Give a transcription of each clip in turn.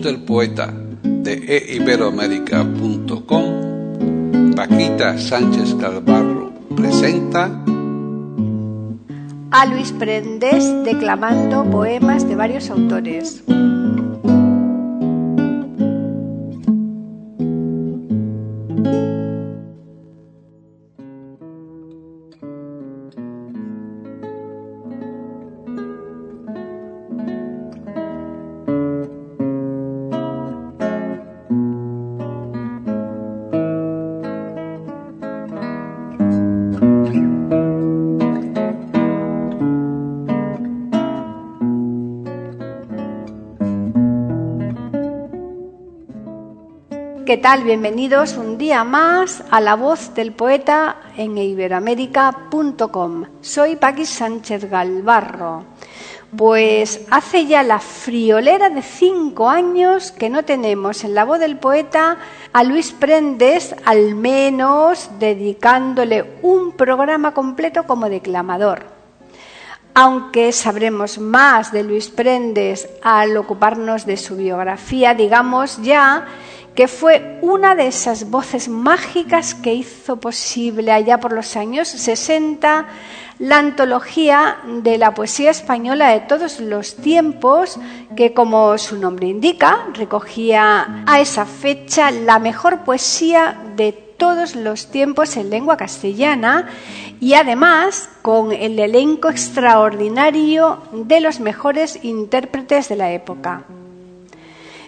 Del poeta de eiberoamérica.com, Paquita Sánchez Calvarro presenta a Luis Prendes declamando poemas de varios autores. ¿Qué tal? Bienvenidos un día más a La Voz del Poeta en iberoamérica.com. Soy Paqui Sánchez Galvarro. Pues hace ya la friolera de cinco años que no tenemos en La Voz del Poeta a Luis Prendes, al menos dedicándole un programa completo como declamador. Aunque sabremos más de Luis Prendes al ocuparnos de su biografía, digamos ya que fue una de esas voces mágicas que hizo posible allá por los años 60 la antología de la poesía española de todos los tiempos, que como su nombre indica, recogía a esa fecha la mejor poesía de todos los tiempos en lengua castellana y además con el elenco extraordinario de los mejores intérpretes de la época.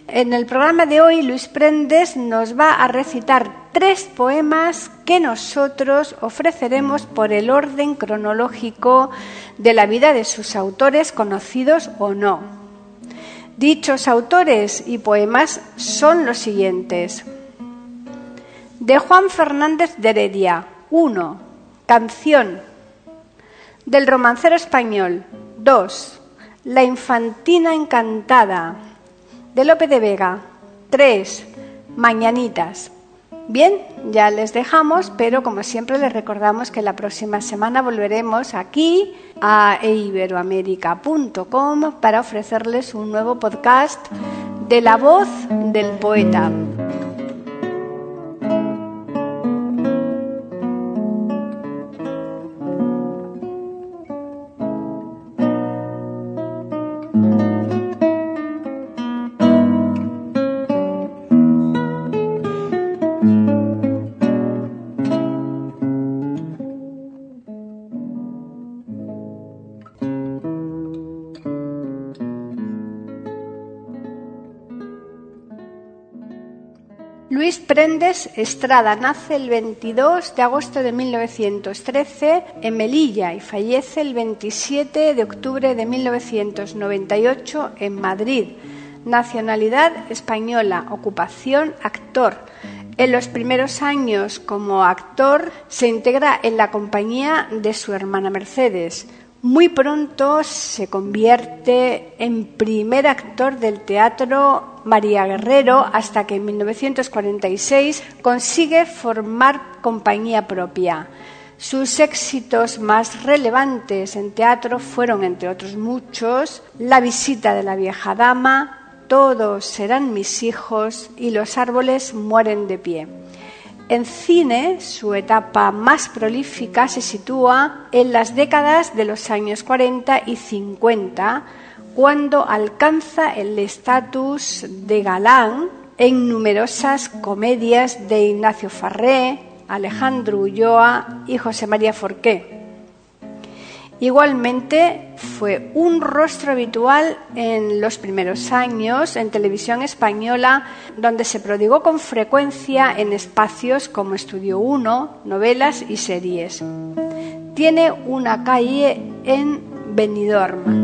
En el programa de hoy, Luis Prendes nos va a recitar tres poemas que nosotros ofreceremos por el orden cronológico de la vida de sus autores, conocidos o no. Dichos autores y poemas son los siguientes. De Juan Fernández de Heredia, 1. Canción. Del romancero español, 2. La infantina encantada de Lope de Vega. Tres, Mañanitas. Bien, ya les dejamos, pero como siempre les recordamos que la próxima semana volveremos aquí a iberoamérica.com para ofrecerles un nuevo podcast de la voz del poeta. Prendes Estrada nace el 22 de agosto de 1913 en Melilla y fallece el 27 de octubre de 1998 en Madrid. Nacionalidad española, ocupación actor. En los primeros años como actor se integra en la compañía de su hermana Mercedes. Muy pronto se convierte en primer actor del teatro María Guerrero hasta que en 1946 consigue formar compañía propia. Sus éxitos más relevantes en teatro fueron, entre otros muchos, La visita de la vieja dama, Todos serán mis hijos y Los árboles mueren de pie. En cine, su etapa más prolífica se sitúa en las décadas de los años 40 y 50, cuando alcanza el estatus de galán en numerosas comedias de Ignacio Farré, Alejandro Ulloa y José María Forqué. Igualmente fue un rostro habitual en los primeros años en televisión española, donde se prodigó con frecuencia en espacios como Estudio 1, novelas y series. Tiene una calle en Benidorm.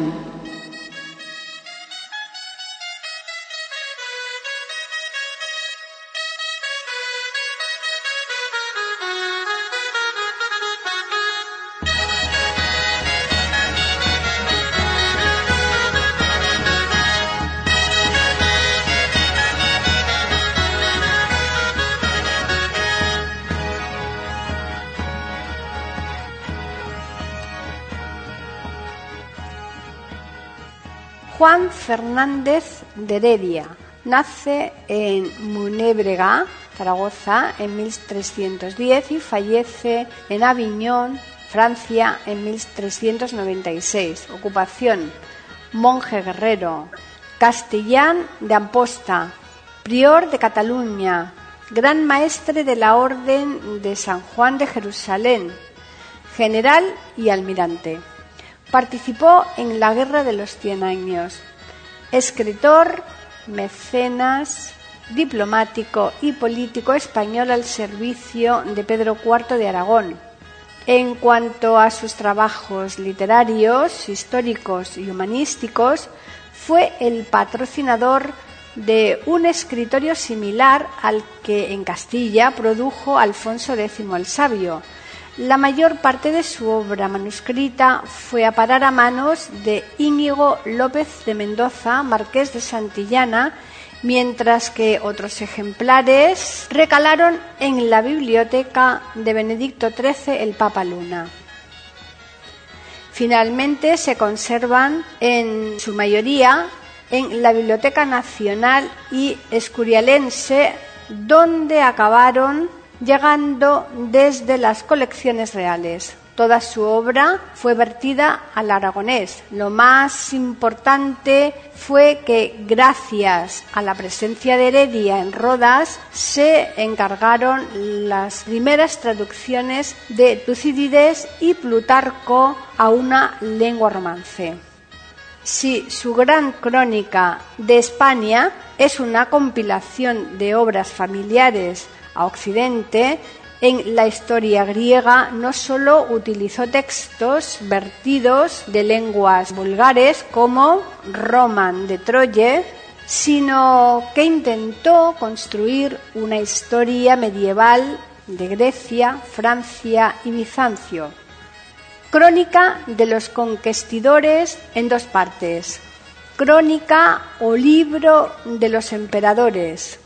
Juan Fernández de Heredia nace en Munébrega, Zaragoza, en 1310 y fallece en Aviñón, Francia, en 1396. Ocupación, monje guerrero, castellán de Amposta, prior de Cataluña, gran maestre de la Orden de San Juan de Jerusalén, general y almirante. Participó en la Guerra de los Cien Años. Escritor, mecenas, diplomático y político español al servicio de Pedro IV de Aragón. En cuanto a sus trabajos literarios, históricos y humanísticos, fue el patrocinador de un escritorio similar al que en Castilla produjo Alfonso X el Sabio, la mayor parte de su obra manuscrita fue a parar a manos de Íñigo López de Mendoza, marqués de Santillana, mientras que otros ejemplares recalaron en la biblioteca de Benedicto XIII el Papa Luna. Finalmente se conservan en su mayoría en la Biblioteca Nacional y Escurialense, donde acabaron llegando desde las colecciones reales. Toda su obra fue vertida al aragonés. Lo más importante fue que gracias a la presencia de Heredia en Rodas se encargaron las primeras traducciones de Tucídides y Plutarco a una lengua romance. Si su gran crónica de España es una compilación de obras familiares a Occidente, en la historia griega no solo utilizó textos vertidos de lenguas vulgares como Roman de Troye, sino que intentó construir una historia medieval de Grecia, Francia y Bizancio. Crónica de los conquistadores en dos partes. Crónica o libro de los emperadores,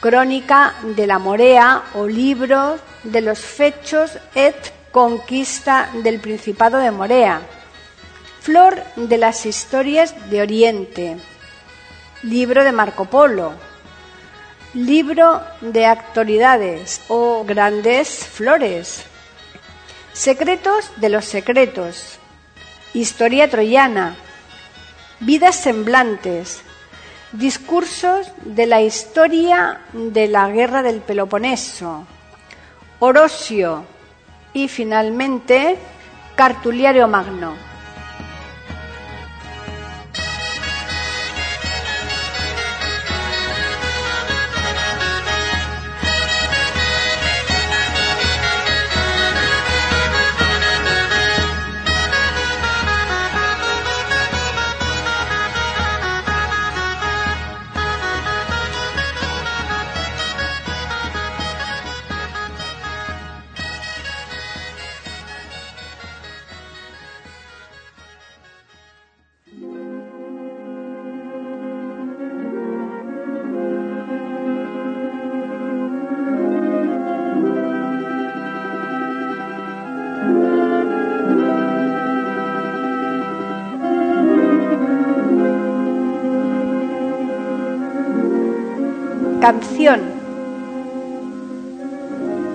Crónica de la Morea o libro de los fechos et conquista del Principado de Morea. Flor de las historias de Oriente. Libro de Marco Polo. Libro de actualidades o grandes flores. Secretos de los secretos. Historia troyana. Vidas semblantes Discursos de la historia de la guerra del Peloponeso, Orosio y finalmente Cartuliario Magno.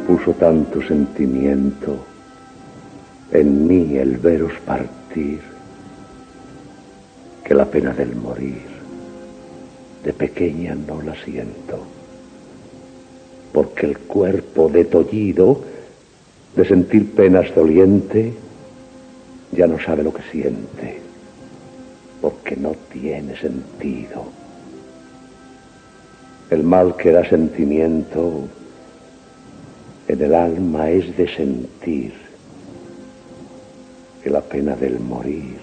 Puso tanto sentimiento en mí el veros partir que la pena del morir de pequeña no la siento, porque el cuerpo detollido de sentir penas doliente ya no sabe lo que siente, porque no tiene sentido. El mal que da sentimiento en el alma es de sentir que la pena del morir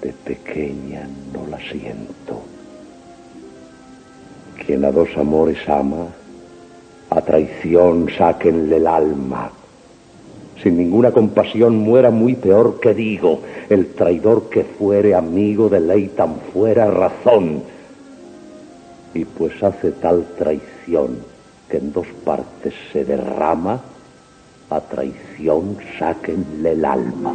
de pequeña no la siento. Quien a dos amores ama, a traición sáquenle el alma. Sin ninguna compasión muera muy peor que digo, el traidor que fuere amigo de ley tan fuera razón. Y pues hace tal traición que en dos partes se derrama, a traición sáquenle el alma.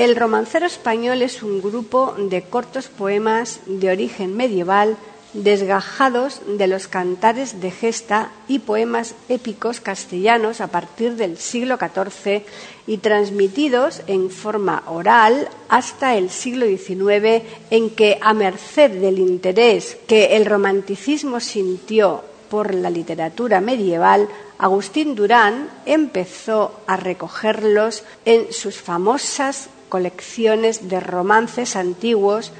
El romancero español es un grupo de cortos poemas de origen medieval desgajados de los cantares de gesta y poemas épicos castellanos a partir del siglo XIV y transmitidos en forma oral hasta el siglo XIX, en que, a merced del interés que el romanticismo sintió por la literatura medieval, Agustín Durán empezó a recogerlos en sus famosas colecciones de romances antiguos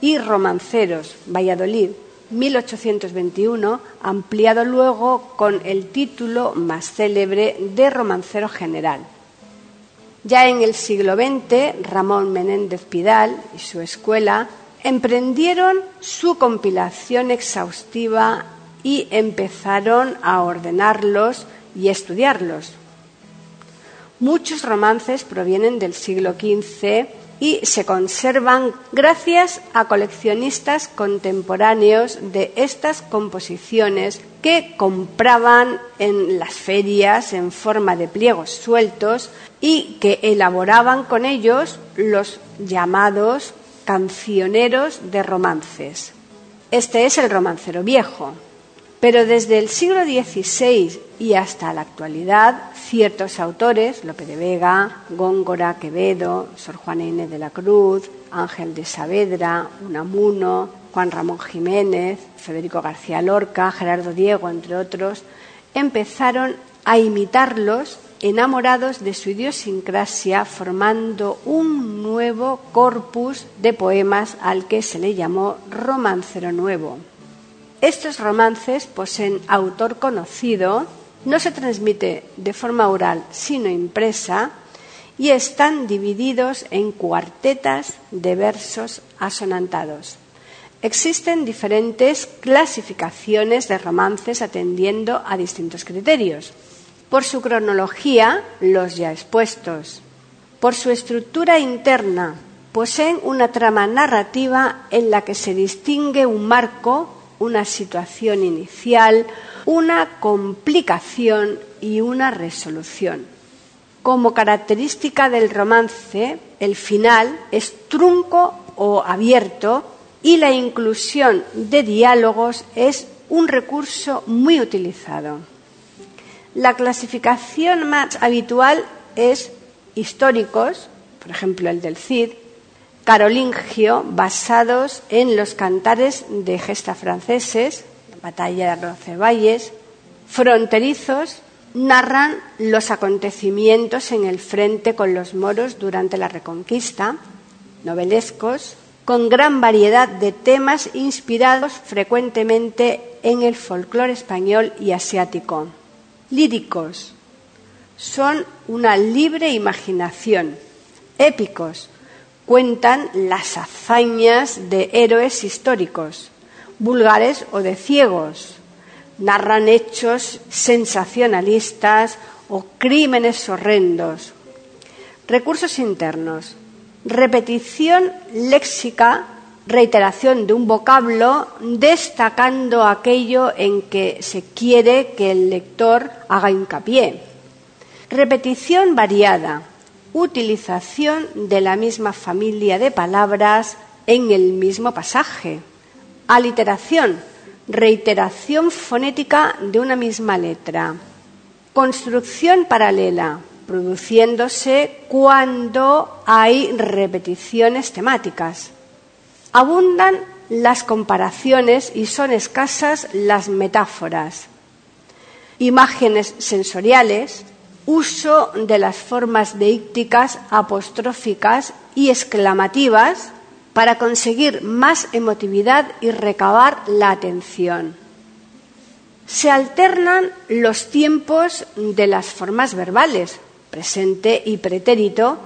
y romanceros, Valladolid, 1821, ampliado luego con el título más célebre de romancero general. Ya en el siglo XX, Ramón Menéndez Pidal y su escuela emprendieron su compilación exhaustiva y empezaron a ordenarlos y estudiarlos. Muchos romances provienen del siglo XV y se conservan gracias a coleccionistas contemporáneos de estas composiciones que compraban en las ferias en forma de pliegos sueltos y que elaboraban con ellos los llamados cancioneros de romances. Este es el romancero viejo, pero desde el siglo XVI y hasta la actualidad, ciertos autores, Lope de Vega, Góngora, Quevedo, Sor Juana Inés de la Cruz, Ángel de Saavedra, Unamuno, Juan Ramón Jiménez, Federico García Lorca, Gerardo Diego, entre otros, empezaron a imitarlos enamorados de su idiosincrasia, formando un nuevo corpus de poemas al que se le llamó romancero nuevo. Estos romances poseen autor conocido, no se transmite de forma oral sino impresa y están divididos en cuartetas de versos asonantados. Existen diferentes clasificaciones de romances atendiendo a distintos criterios. Por su cronología, los ya expuestos. Por su estructura interna, poseen una trama narrativa en la que se distingue un marco una situación inicial, una complicación y una resolución. Como característica del romance, el final es trunco o abierto y la inclusión de diálogos es un recurso muy utilizado. La clasificación más habitual es históricos, por ejemplo el del Cid, carolingio basados en los cantares de gesta franceses, batalla de Roncesvalles, fronterizos, narran los acontecimientos en el frente con los moros durante la Reconquista, novelescos, con gran variedad de temas inspirados frecuentemente en el folclore español y asiático. Líricos son una libre imaginación. Épicos cuentan las hazañas de héroes históricos, vulgares o de ciegos. Narran hechos sensacionalistas o crímenes horrendos. Recursos internos. Repetición léxica, reiteración de un vocablo, destacando aquello en que se quiere que el lector haga hincapié. Repetición variada, utilización de la misma familia de palabras en el mismo pasaje. Aliteración, reiteración fonética de una misma letra. Construcción paralela, produciéndose cuando hay repeticiones temáticas. Abundan las comparaciones y son escasas las metáforas. Imágenes sensoriales, uso de las formas deícticas, apostróficas y exclamativas para conseguir más emotividad y recabar la atención. Se alternan los tiempos de las formas verbales, presente y pretérito,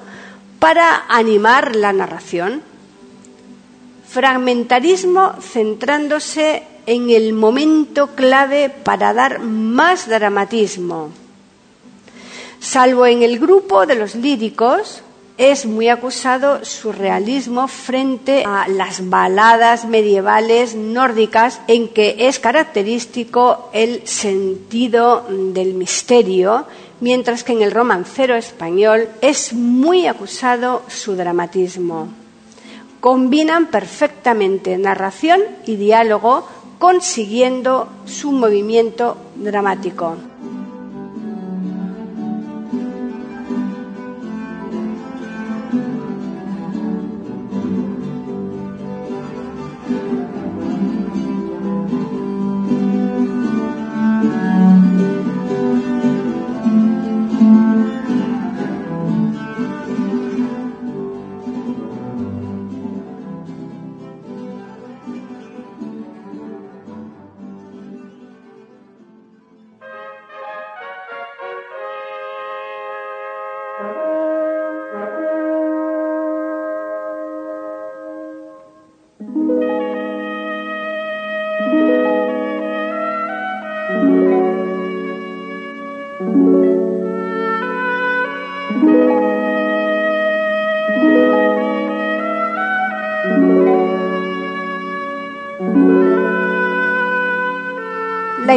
para animar la narración. Fragmentarismo centrándose en el momento clave para dar más dramatismo. Salvo en el grupo de los líricos, es muy acusado su realismo frente a las baladas medievales nórdicas en que es característico el sentido del misterio, mientras que en el romancero español es muy acusado su dramatismo. Combinan perfectamente narración y diálogo consiguiendo su movimiento dramático.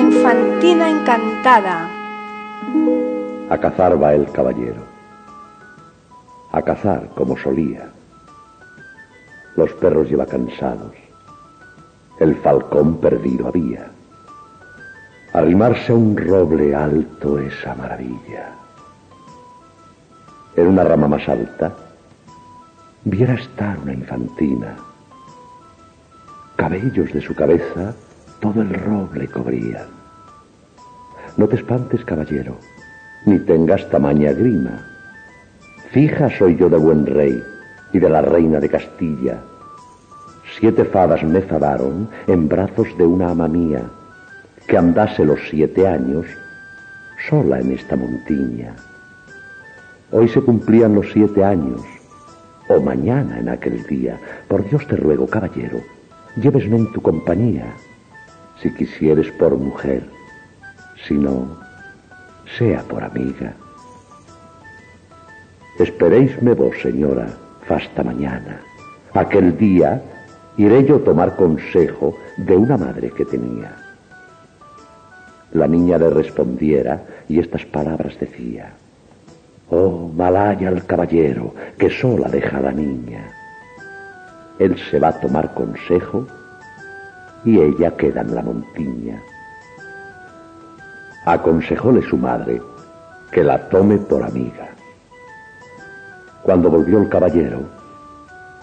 Infantina encantada. A cazar va el caballero. A cazar como solía. Los perros lleva cansados. El falcón perdido había. Arrimarse a un roble alto esa maravilla. En una rama más alta viera estar una infantina. Cabellos de su cabeza todo el roble cubrían. No te espantes, caballero, ni tengas tamaña grima. Fija soy yo de buen rey y de la reina de Castilla. Siete fadas me fadaron en brazos de una ama mía, que andase los siete años sola en esta montiña. Hoy se cumplían los siete años, o mañana en aquel día. Por Dios te ruego, caballero, llévesme en tu compañía, si quisieres por mujer, si no, sea por amiga. Esperéisme vos, señora, fasta mañana. Aquel día iré yo tomar consejo de una madre que tenía. La niña le respondiera y estas palabras decía. Oh, malaya al caballero que sola deja a la niña. Él se va a tomar consejo y ella queda en la montiña. Aconsejóle su madre que la tome por amiga. Cuando volvió el caballero,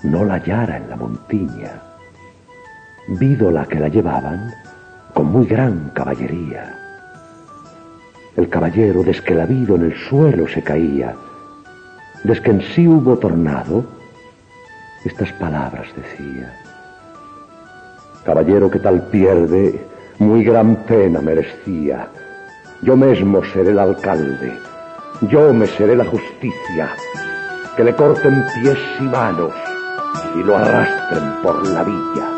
no la hallara en la montiña. Vídola que la llevaban con muy gran caballería. El caballero, desde que la vido en el suelo se caía, desde que en sí hubo tornado, estas palabras decía. Caballero que tal pierde, muy gran pena merecía. Yo mismo seré el alcalde, yo me seré la justicia, que le corten pies y manos y lo arrastren por la villa.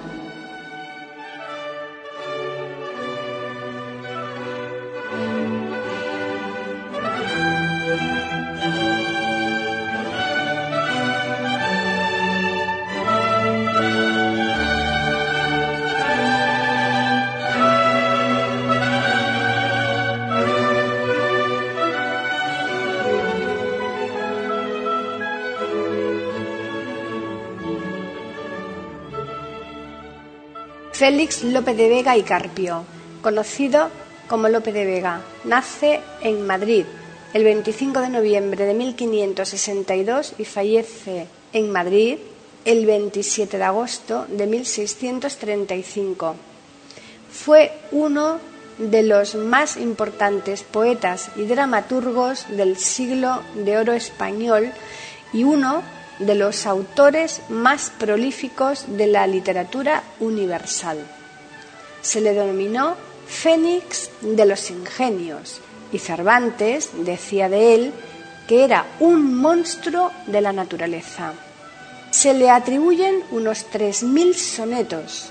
Félix López de Vega y Carpio, conocido como Lope de Vega, nace en Madrid el 25 de noviembre de 1562 y fallece en Madrid el 27 de agosto de 1635. Fue uno de los más importantes poetas y dramaturgos del siglo de oro español y uno de los autores más prolíficos de la literatura universal. Se le denominó Fénix de los Ingenios y Cervantes decía de él que era un monstruo de la naturaleza. Se le atribuyen unos 3.000 sonetos.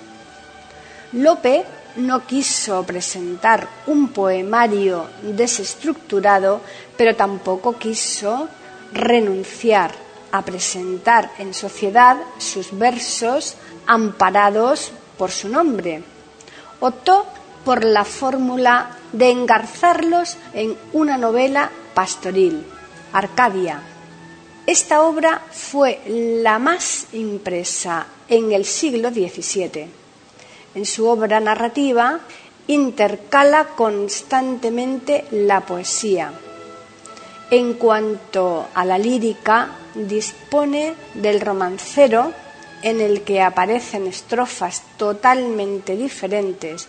Lope no quiso presentar un poemario desestructurado, pero tampoco quiso renunciar a presentar en sociedad sus versos amparados por su nombre. Optó por la fórmula de engarzarlos en una novela pastoril, Arcadia. Esta obra fue la más impresa en el siglo XVII. En su obra narrativa intercala constantemente la poesía. En cuanto a la lírica, dispone del romancero en el que aparecen estrofas totalmente diferentes.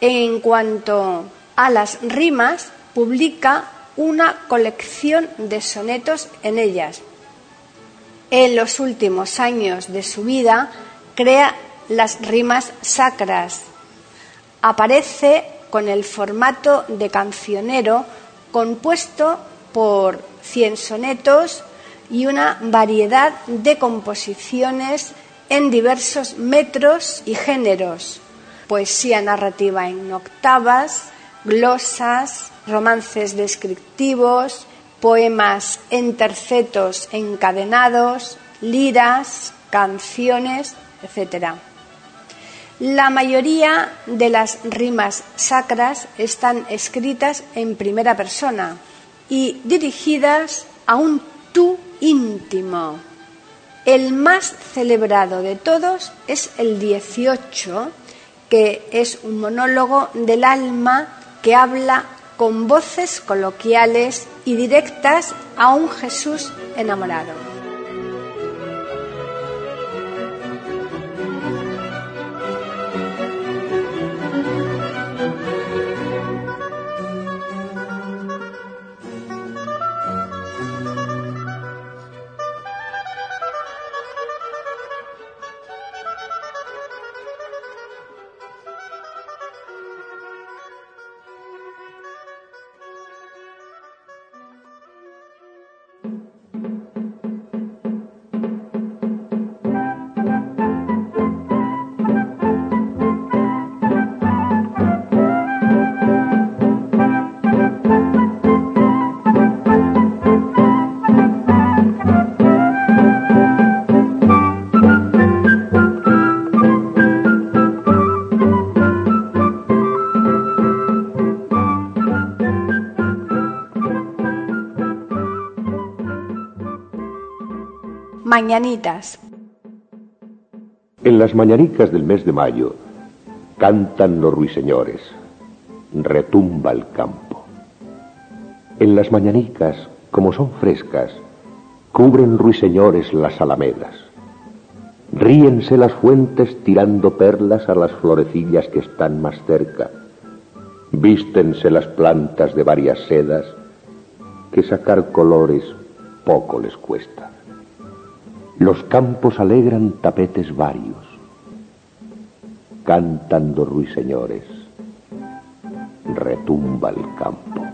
En cuanto a las rimas, publica una colección de sonetos en ellas. En los últimos años de su vida crea las rimas sacras. Aparece con el formato de cancionero compuesto por cien sonetos y una variedad de composiciones en diversos metros y géneros, poesía narrativa en octavas, glosas, romances descriptivos, poemas en tercetos encadenados, liras, canciones, etc. La mayoría de las rimas sacras están escritas en primera persona y dirigidas a un tú íntimo. El más celebrado de todos es el 18, que es un monólogo del alma que habla con voces coloquiales y directas a un Jesús enamorado. Mañanitas. En las mañanicas del mes de mayo cantan los ruiseñores, retumba el campo. En las mañanicas, como son frescas, cubren ruiseñores las alamedas. Ríense las fuentes tirando perlas a las florecillas que están más cerca. Vístense las plantas de varias sedas, que sacar colores poco les cuesta. Los campos alegran tapetes varios. Cantando ruiseñores, retumba el campo.